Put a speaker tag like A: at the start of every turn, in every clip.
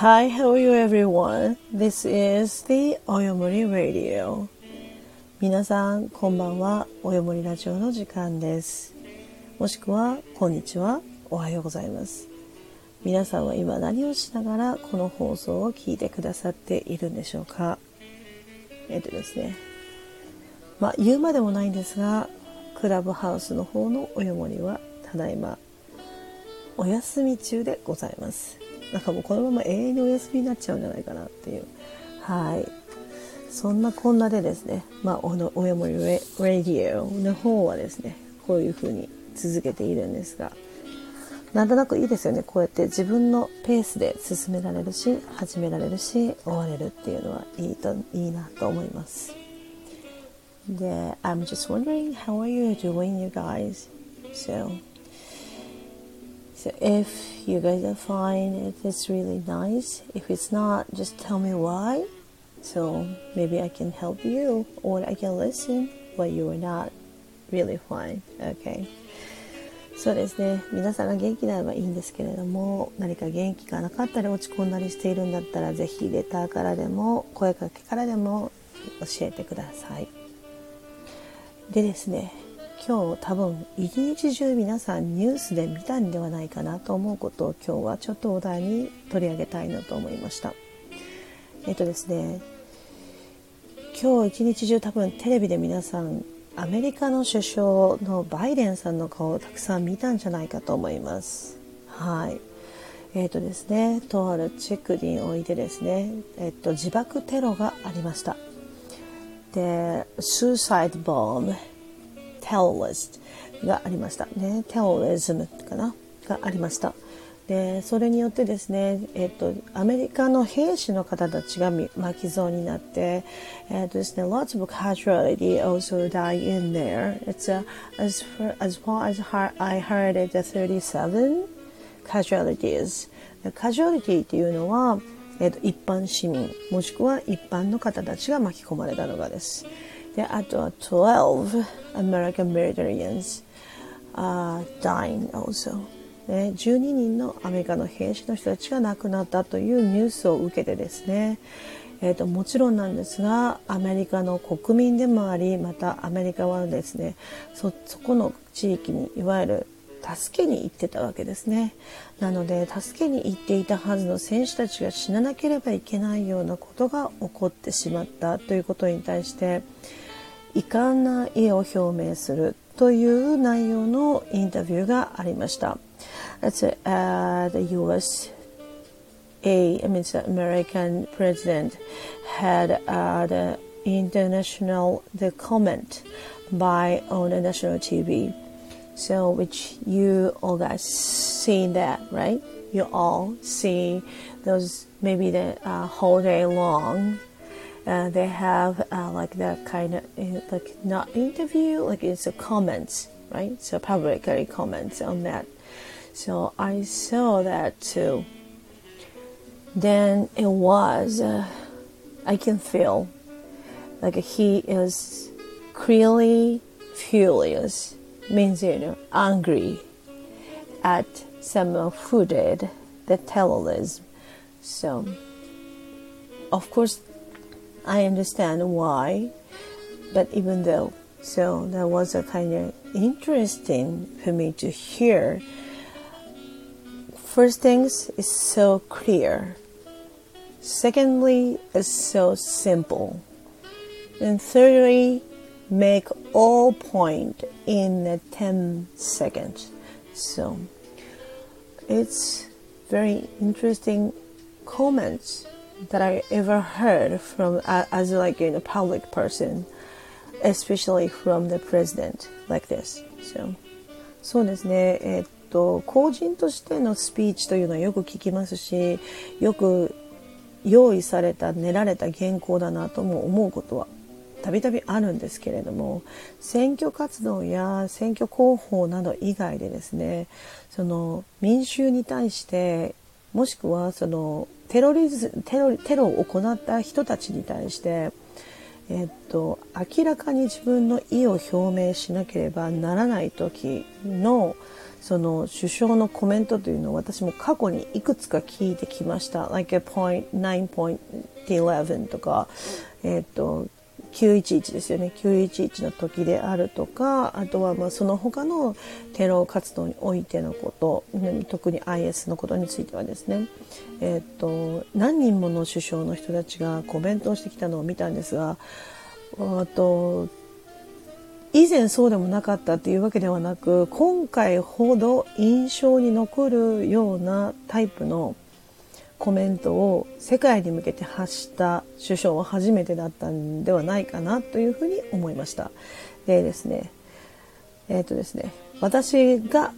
A: Hi, how are you everyone? This is the Oyomori Radio. 皆さん、こんばんは。およもりラジオの時間です。もしくは、こんにちは。おはようございます。皆さんは今何をしながらこの放送を聞いてくださっているんでしょうかえっとですね。まあ、言うまでもないんですが、クラブハウスの方のおよもりは、ただいま、お休み中でございます。なんかもうこのまま永遠にお休みになっちゃうんじゃないかなっていう。はい。そんなこんなでですね、まあ、おの、おやもりラディオの方はですね、こういう風に続けているんですが、なんとなくいいですよね。こうやって自分のペースで進められるし、始められるし、終われるっていうのはいいと、いいなと思います。で、I'm just wondering how are you doing you guys? So, So if you guys are fine, it is really nice. If it's not, just tell me why. So maybe I can help you or I can listen why you are not really fine. Okay. そうですね。皆さんが元気であればいいんですけれども、何か元気がなかったり落ち込んだりしているんだったら、ぜひレターからでも、声かけからでも教えてください。でですね、今日多分一日中皆さんニュースで見たんではないかなと思うことを今日はちょっとお題に取り上げたいなと思いました。えっとですね今日一日中多分テレビで皆さんアメリカの首相のバイデンさんの顔をたくさん見たんじゃないかと思います。はい。えっ、とですねとある地区においてですね、えっ、と、自爆テロがありました。で、スーサイドボム terrorist がありましたね terrorism かながありましたでそれによってですね、えっと、アメリカの兵士の方たちが巻き添えになって、えっとですね、lots of casualty also die in there. It's a, as, for, as far as I heard it, 37 casualties. casualty っていうのは、えっと、一般市民、もしくは一般の方たちが巻き込まれたのがです。で、あとは12 American militarians are dying also. ね、12人のアメリカの兵士の人たちが亡くなったというニュースを受けてですね、えーと、もちろんなんですがアメリカの国民でもありまたアメリカはですねそこの地域にいわゆる助けに行ってたわけですねなので助けに行っていたはずの選手たちが死ななければいけないようなことが起こってしまったということに対して遺憾な意を表明するという内容のインタビューがありました。That's uh, the US A, I mean, the American president had uh, the international the comment by on the national TV. So, which you all guys seen that, right? You all see those maybe the uh, whole day long uh, they have uh, like that kind of uh, like not interview like it's a comments right? So publicly comments on that. So i saw that too. Then it was uh, i can feel like he is clearly furious means you know angry at some who did the terrorism. So of course I understand why, but even though, so that was a kind of interesting for me to hear. First things is so clear. Secondly, it's so simple. And thirdly, make all point in 10 seconds. So it's very interesting comments that I ever heard from uh, as like in a public person, especially from the president like this. So, そうですね。えー、っと公人としてのスピーチというのはよく聞きますし、よく用意された練られた原稿だなとも思うことはたびたびあるんですけれども選挙活動や選挙広報など以外でですねその民衆に対してもしくはそのテロリズテロテロを行った人たちに対して、えっと、明らかに自分の意を表明しなければならない時のその首相のコメントというのを私も過去にいくつか聞いてきました。like a point, 9.11とか、えっ、と、911ですよね。911の時であるとか、あとはまあその他のテロ活動においてのこと、特に IS のことについてはですね、えっ、ー、と、何人もの首相の人たちがコメントをしてきたのを見たんですが、あと、以前そうでもなかったっていうわけではなく今回ほど印象に残るようなタイプのコメントを世界に向けて発した首相は初めてだったんではないかなというふうに思いました。でですね、えっ、ー、とですね、私が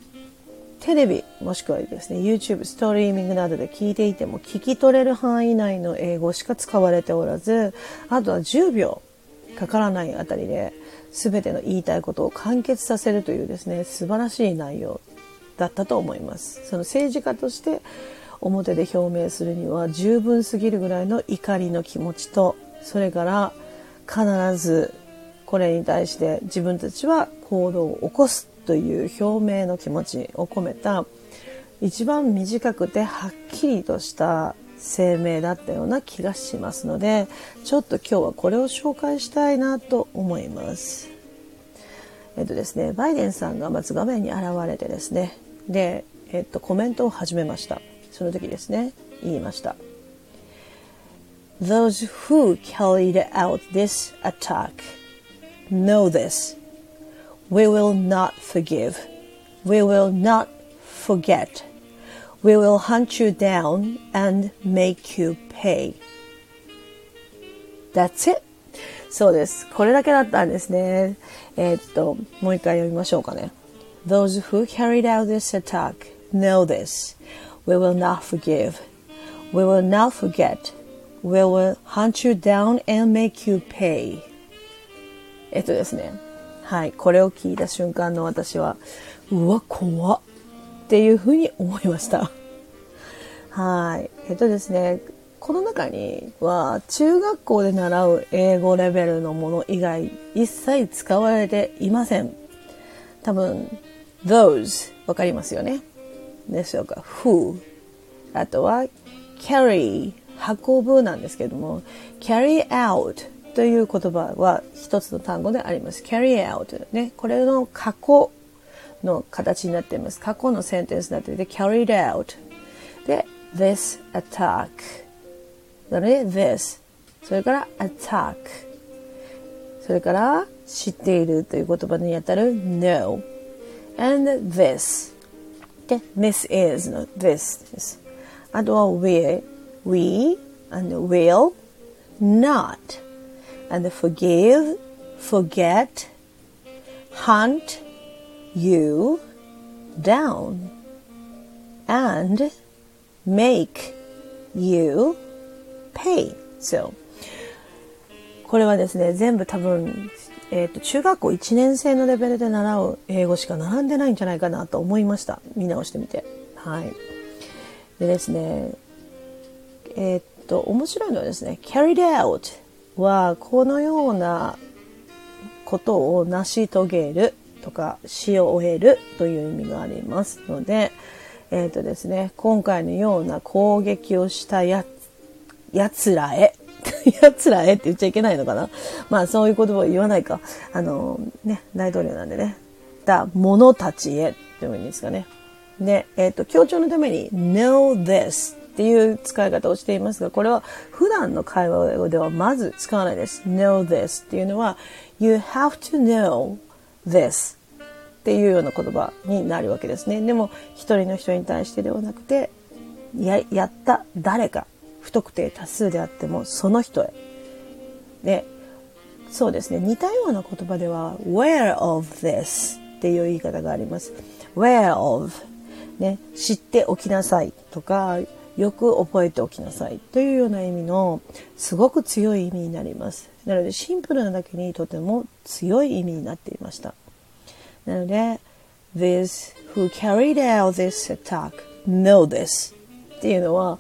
A: テレビもしくはですね YouTube ストリーミングなどで聞いていても聞き取れる範囲内の英語しか使われておらずあとは10秒かからないあたりで全ての言いたいことを完結させるというですね素晴らしい内容だったと思いますその政治家として表で表明するには十分すぎるぐらいの怒りの気持ちとそれから必ずこれに対して自分たちは行動を起こすという表明の気持ちを込めた一番短くてはっきりとした声明だったような気がしますのでちょっと今日はこれを紹介したいなと思います。えっとですね、バイデンさんがまず画面に現れてですねで、えっと、コメントを始めましたその時ですね、言いました。Those who carried out this attack know this. We will not forgive. We will not forget. We will hunt you down and make you pay. That's it. そうです。これだけだったんですね。えー、っと、もう一回読みましょうかね。Those who carried out this attack know this. We will not forgive. We will not forget. We will hunt you down and make you pay. えっとですね。はい。これを聞いた瞬間の私は、うわ、怖っ。っていうふうに思いました。はい。えっとですね、この中には中学校で習う英語レベルのもの以外一切使われていません。多分、those わかりますよね。でしょうか？who あとは carry 運ぶなんですけども carry out という言葉は一つの単語であります。carry out ね。これの過去の形になっています。過去のセンテンスになっていて、carried out。で、this attack。だね、this。それから attack。それから知っているという言葉にあたる no。and this。て this is の this です。あとは we, we and will not and forgive, forget, hunt you down and make you pay. So これはですね、全部多分えっ、ー、と、中学校1年生のレベルで習う英語しか並んでないんじゃないかなと思いました。見直してみて。はい。でですね、えっ、ー、と、面白いのはですね、carried out はこのようなことを成し遂げるとかし終えるという意味がありますので、えっ、ー、とですね、今回のような攻撃をしたや、やつらへ、やつらへって言っちゃいけないのかな？まあそういう言葉を言わないか。あの、ね、大統領なんでね。だ、者たちへっていう意味ですかね。で、えっ、ー、と、強調のために know this っていう使い方をしていますが、これは普段の会話ではまず使わないです。know this っていうのは you have to know this っていうような言葉になるわけですね。でも一人の人に対してではなくてややった誰か不特定多数であってもその人へ。でそうですね似たような言葉では where of this っていう言い方があります。where of ね知っておきなさいとかよく覚えておきなさいというような意味のすごく強い意味になります。なのでシンプルなだけにとても強い意味になっていました。なので、These who carried out this attack know this っていうのは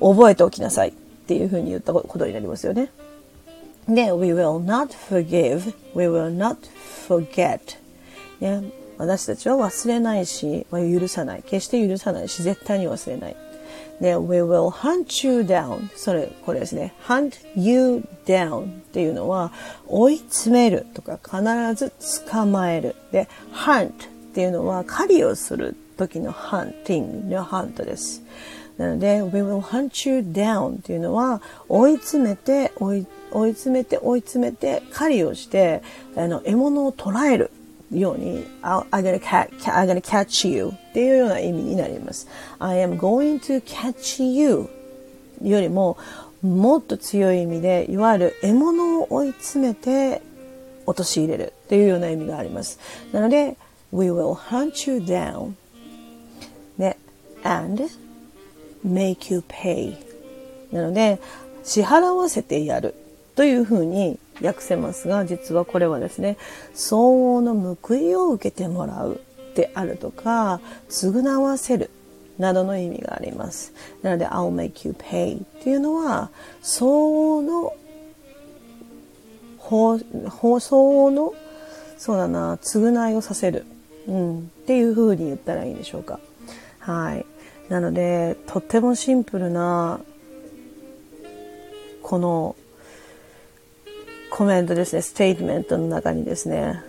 A: 覚えておきなさいっていうふうに言ったことになりますよね。で、We will not forgive, we will not forget ね、私たちは忘れないし、許さない。決して許さないし、絶対に忘れない。で、we will hunt you down. それ、これですね。hunt you down っていうのは、追い詰めるとか、必ず捕まえる。で、hunt っていうのは、狩りをする時の hunting の hunt です。なので、we will hunt you down っていうのは、追い詰めて、追い、詰めて、追い詰めて、狩りをして、あの、獲物を捕らえるように、I'm gonna, catch, you っていうような意味になります。I am going to catch you よりも、もっと強い意味で、いわゆる獲物を追い詰めて陥れるっていうような意味があります。なので、we will hunt you down ね、and make you pay なので、支払わせてやるというふうに訳せますが、実はこれはですね、相応の報いを受けてもらうであるとか、償わせるなどの意味があります。なので、I'll make you pay っていうのは、相応の放送の、そうだな、償いをさせる。うん。っていう風に言ったらいいんでしょうか。はい。なので、とってもシンプルな、このコメントですね、ステートメントの中にですね、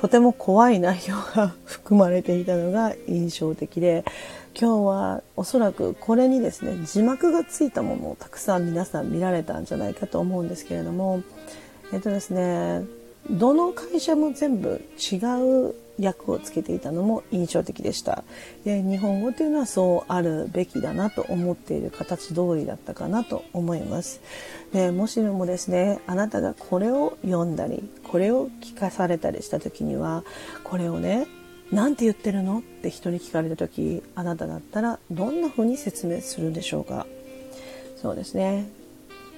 A: とても怖い内容が 含まれていたのが印象的で、今日はおそらくこれにですね、字幕がついたものをたくさん皆さん見られたんじゃないかと思うんですけれども、えっとですね、どの会社も全部違う訳をつけていたのも印象的でした。で日本語というのはそうあるべきだなと思っている形通りだったかなと思います。でもしもですね、あなたがこれを読んだり、これを聞かされたりした時には、これをね、なんて言ってるのって人に聞かれた時、あなただったらどんな風に説明するんでしょうかそうですね。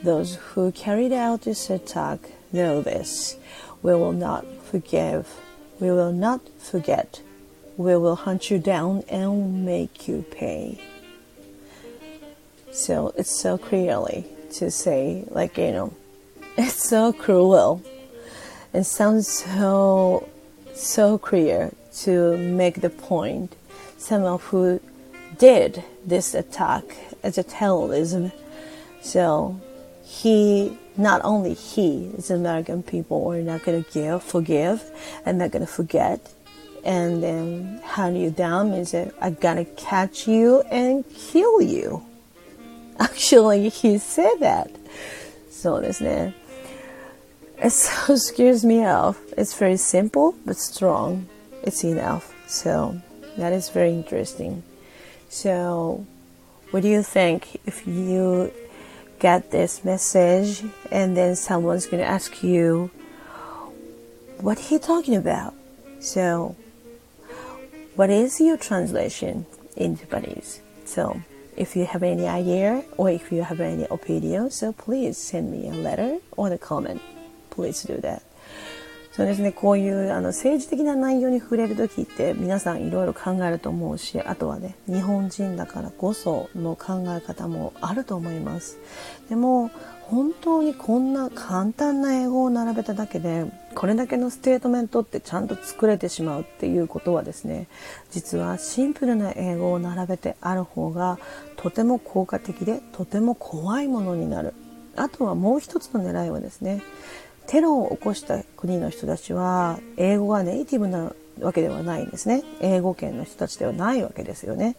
A: Those who carried out this attack know this. We will not forgive We will not forget. We will hunt you down and make you pay. So it's so clearly to say, like, you know, it's so cruel. It sounds so, so clear to make the point. Someone who did this attack as a terrorism. So he not only he, it's American people, are not going to give, forgive, and not going to forget. And then hunt you down means that I'm going to catch you and kill you. Actually, he said that. So this man, it so scares me off. It's very simple but strong. It's enough. So that is very interesting. So, what do you think if you get this message and then someone's going to ask you what he talking about? So what is your translation in japanese? So if you have any idea or if you have any opinion so please send me a letter or a comment. Please do that そうですね、こういうあの政治的な内容に触れる時って皆さんいろいろ考えると思うし、あとはね、日本人だからこその考え方もあると思います。でも、本当にこんな簡単な英語を並べただけで、これだけのステートメントってちゃんと作れてしまうっていうことはですね、実はシンプルな英語を並べてある方がとても効果的でとても怖いものになる。あとはもう一つの狙いはですね、テロを起こした国の人たちは英語がネイティブなわけではないんですね。英語圏の人たちではないわけですよね。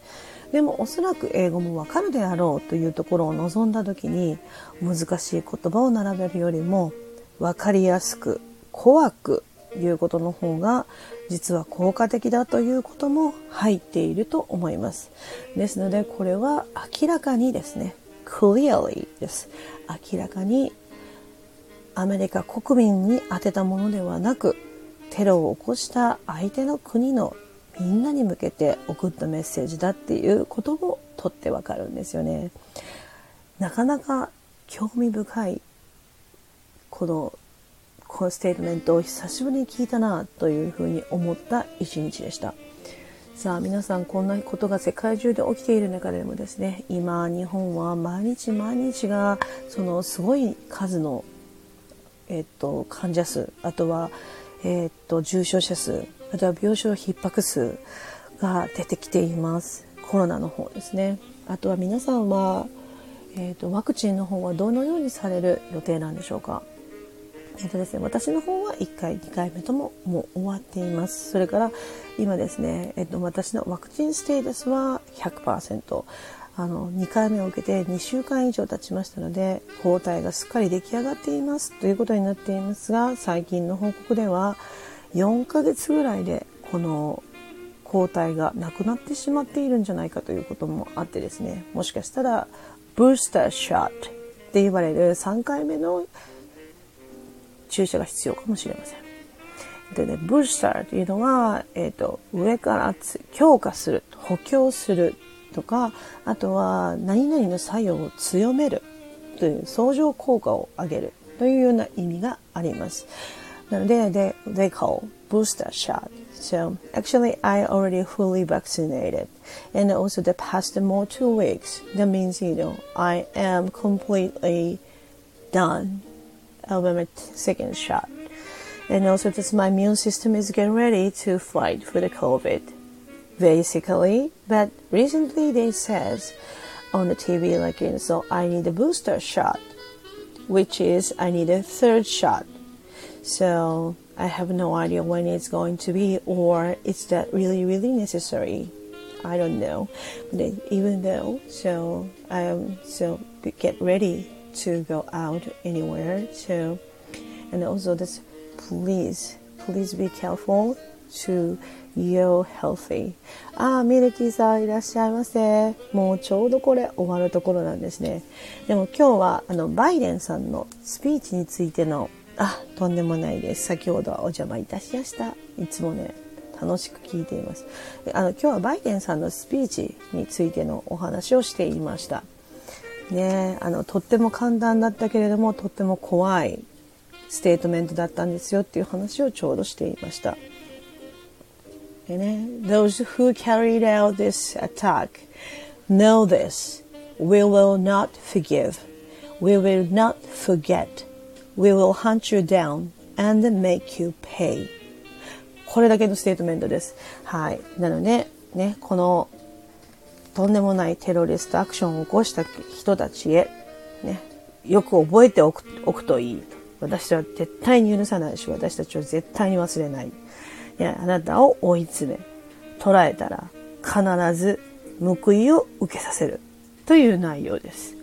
A: でもおそらく英語もわかるであろうというところを望んだ時に難しい言葉を並べるよりも分かりやすく怖く言うことの方が実は効果的だということも入っていると思います。ですのでこれは明らかにですね clearly です明らかにアメリカ国民に宛てたものではなくテロを起こした相手の国のみんなに向けて送ったメッセージだっていうこともとってわかるんですよね。なかなか興味深いこのこのステートメントを久しぶりに聞いたなというふうに思った一日でした。さあ皆さんこんなことが世界中で起きている中でもですね今日本は毎日毎日がそのすごい数のえっと、患者数、あとは、えっと、重症者数あとは病床逼迫数が出てきています。コロナの方ですね。あとは皆さんは、えーと、ワクチンの方はどのようにされる予定なんでしょうか。えっとですね、私の方は1回2回目とももう終わっていますそれから今ですね、えっと、私のワクチンステータスは100%あの2回目を受けて2週間以上経ちましたので抗体がすっかり出来上がっていますということになっていますが最近の報告では4ヶ月ぐらいでこの抗体がなくなってしまっているんじゃないかということもあってですねもしかしたらブースターショットって言われる3回目の注射が必要かもしれません。でね、ブースターというのは、えっ、ー、と、上から強化する、補強するとかあとは何々の作用を強めるという相乗効果を上げるというような意味があります。なので、they, they call booster shot. So actually, I already fully vaccinated, and also the past more two weeks. That means you know I am completely done of my second shot, and also this my immune system is getting ready to fight for the COVID basically. But recently they says on the TV like you know, so I need a booster shot, which is I need a third shot so I have no idea when it's going to be or is that really, really necessary. I don't know. But even though, so I am so get ready to go out anywhere. So, and also this, please, please be careful to you healthy. ああ、ミルキーさんいらっしゃいませ。もうちょうどこれ終わるところなんですね。でも今日はあのバイデンさんのスピーチについてのあとんでもないです先ほどはお邪魔いたしましたいつもね楽しく聞いていますあの今日はバイデンさんのスピーチについてのお話をしていましたねあのとっても簡単だったけれどもとっても怖いステートメントだったんですよっていう話をちょうどしていましたでね Those who carried out this attack know this we will not forgive we will not forget We will hunt you down and make you pay. これだけのステートメントです。はい。なので、ね、このとんでもないテロリストアクションを起こした人たちへ、ね、よく覚えておくおくといい私は絶対に許さないし、私たちは絶対に忘れない。いや、あなたを追い詰め、捉えたら必ず報いを受けさせるという内容です。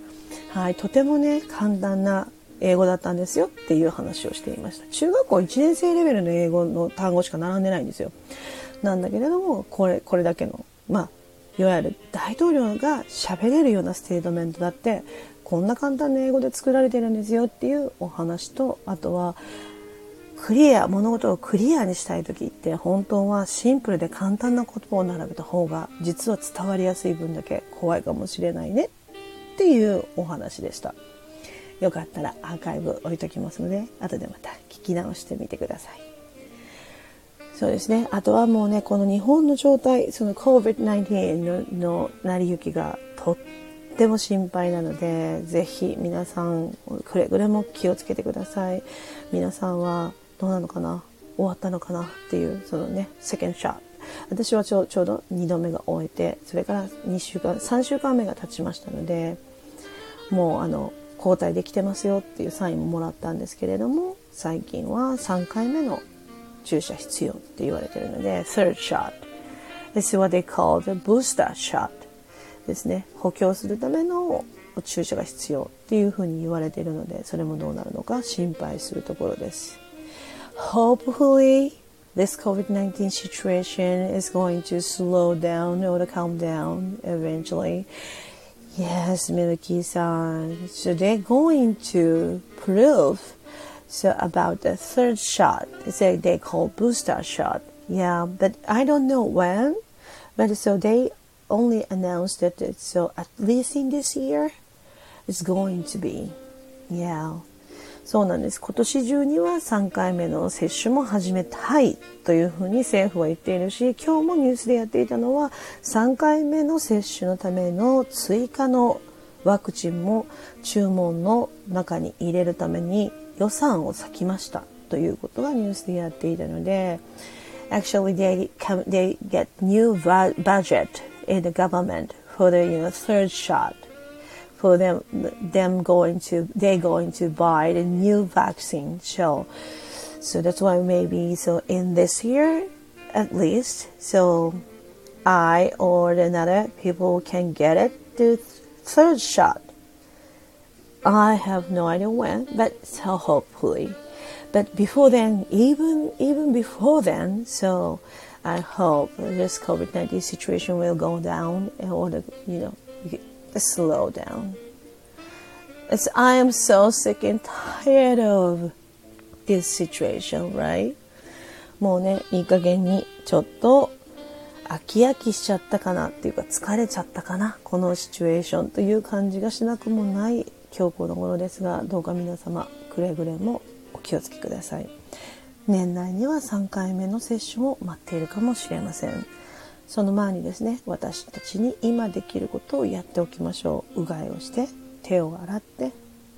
A: はい、とてもね、簡単な英語だったんですよっていう話をしていました。中学校1年生レベルの英語の単語しか並んでないんですよ。なんだけれども、これ、これだけの、まあ、いわゆる大統領が喋れるようなステートメントだって、こんな簡単な英語で作られてるんですよっていうお話と、あとは、クリア、物事をクリアにしたい時って本当はシンプルで簡単な言葉を並べた方が実は伝わりやすい分だけ怖いかもしれないねっていうお話でした。よかったらアーカイブ置いときますので後でまた聞き直してみてくださいそうですねあとはもうねこの日本の状態その COVID-19 のの成り行きがとっても心配なのでぜひ皆さんくれぐれも気をつけてください皆さんはどうなのかな？終わったのかな？っていうそのねセカンドシャー私はちょちょうど2度目が終えてそれから2週間3週間目が経ちましたのでもうあの交代できてますよっていうサインももらったんですけれども最近は3回目の注射必要って言われてるので third shot This is what they call the booster shot ですね。補強するための注射が必要っていうふうに言われているのでそれもどうなるのか心配するところです。Hopefully this COVID-19 situation is going to slow down or to calm down eventually Yes, Milky-san. So they're going to prove so about the third shot. They they call booster shot. Yeah, but I don't know when. But so they only announced that it's so at least in this year, it's going to be. Yeah. そうなんです。今年中には3回目の接種も始めたいというふうに政府は言っているし、今日もニュースでやっていたのは3回目の接種のための追加のワクチンも注文の中に入れるために予算を割きましたということがニュースでやっていたので、actually they come, they get new budget in the government for the you know third shot for them them going to they going to buy the new vaccine so so that's why maybe so in this year at least so I or another people can get it the third shot. I have no idea when but so hopefully. But before then even even before then so I hope this COVID 19 situation will go down or the, you know, slow down. It's, I am so sick and tired of this situation, right? もうね、いい加減にちょっと飽き飽きしちゃったかなっていうか疲れちゃったかなこのシチュエーションという感じがしなくもない今日この頃ですがどうか皆様くれぐれもお気をつけください。年内には3回目の接種を待っているかもしれませんその前にですね私たちに今できることをやっておきましょう。うがいをして手を洗って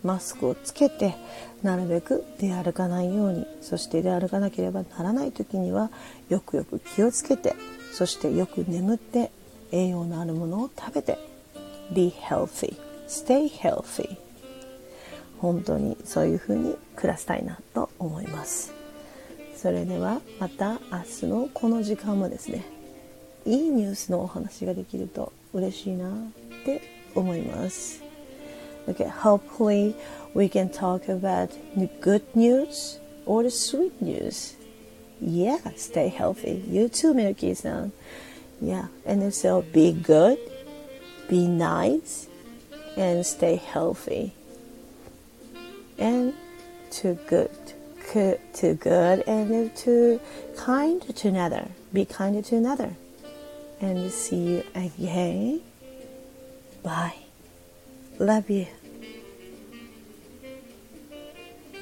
A: マスクをつけてなるべく出歩かないようにそして出歩かなければならない時にはよくよく気をつけてそしてよく眠って栄養のあるものを食べて Be healthy stay healthy 本当にそういうふうに暮らしたいなと思います。それではまた明日のこの時間もですねいいニュースのお話ができると嬉しいなって思います。Okay, hopefully we can talk about the good news or the sweet news. Yeah, stay healthy. You too, Miyuki-san. Yeah, and so be good, be nice, and stay healthy. And to good, to good, and to kind to another. Be kind to another. And see you again. Bye. Love you.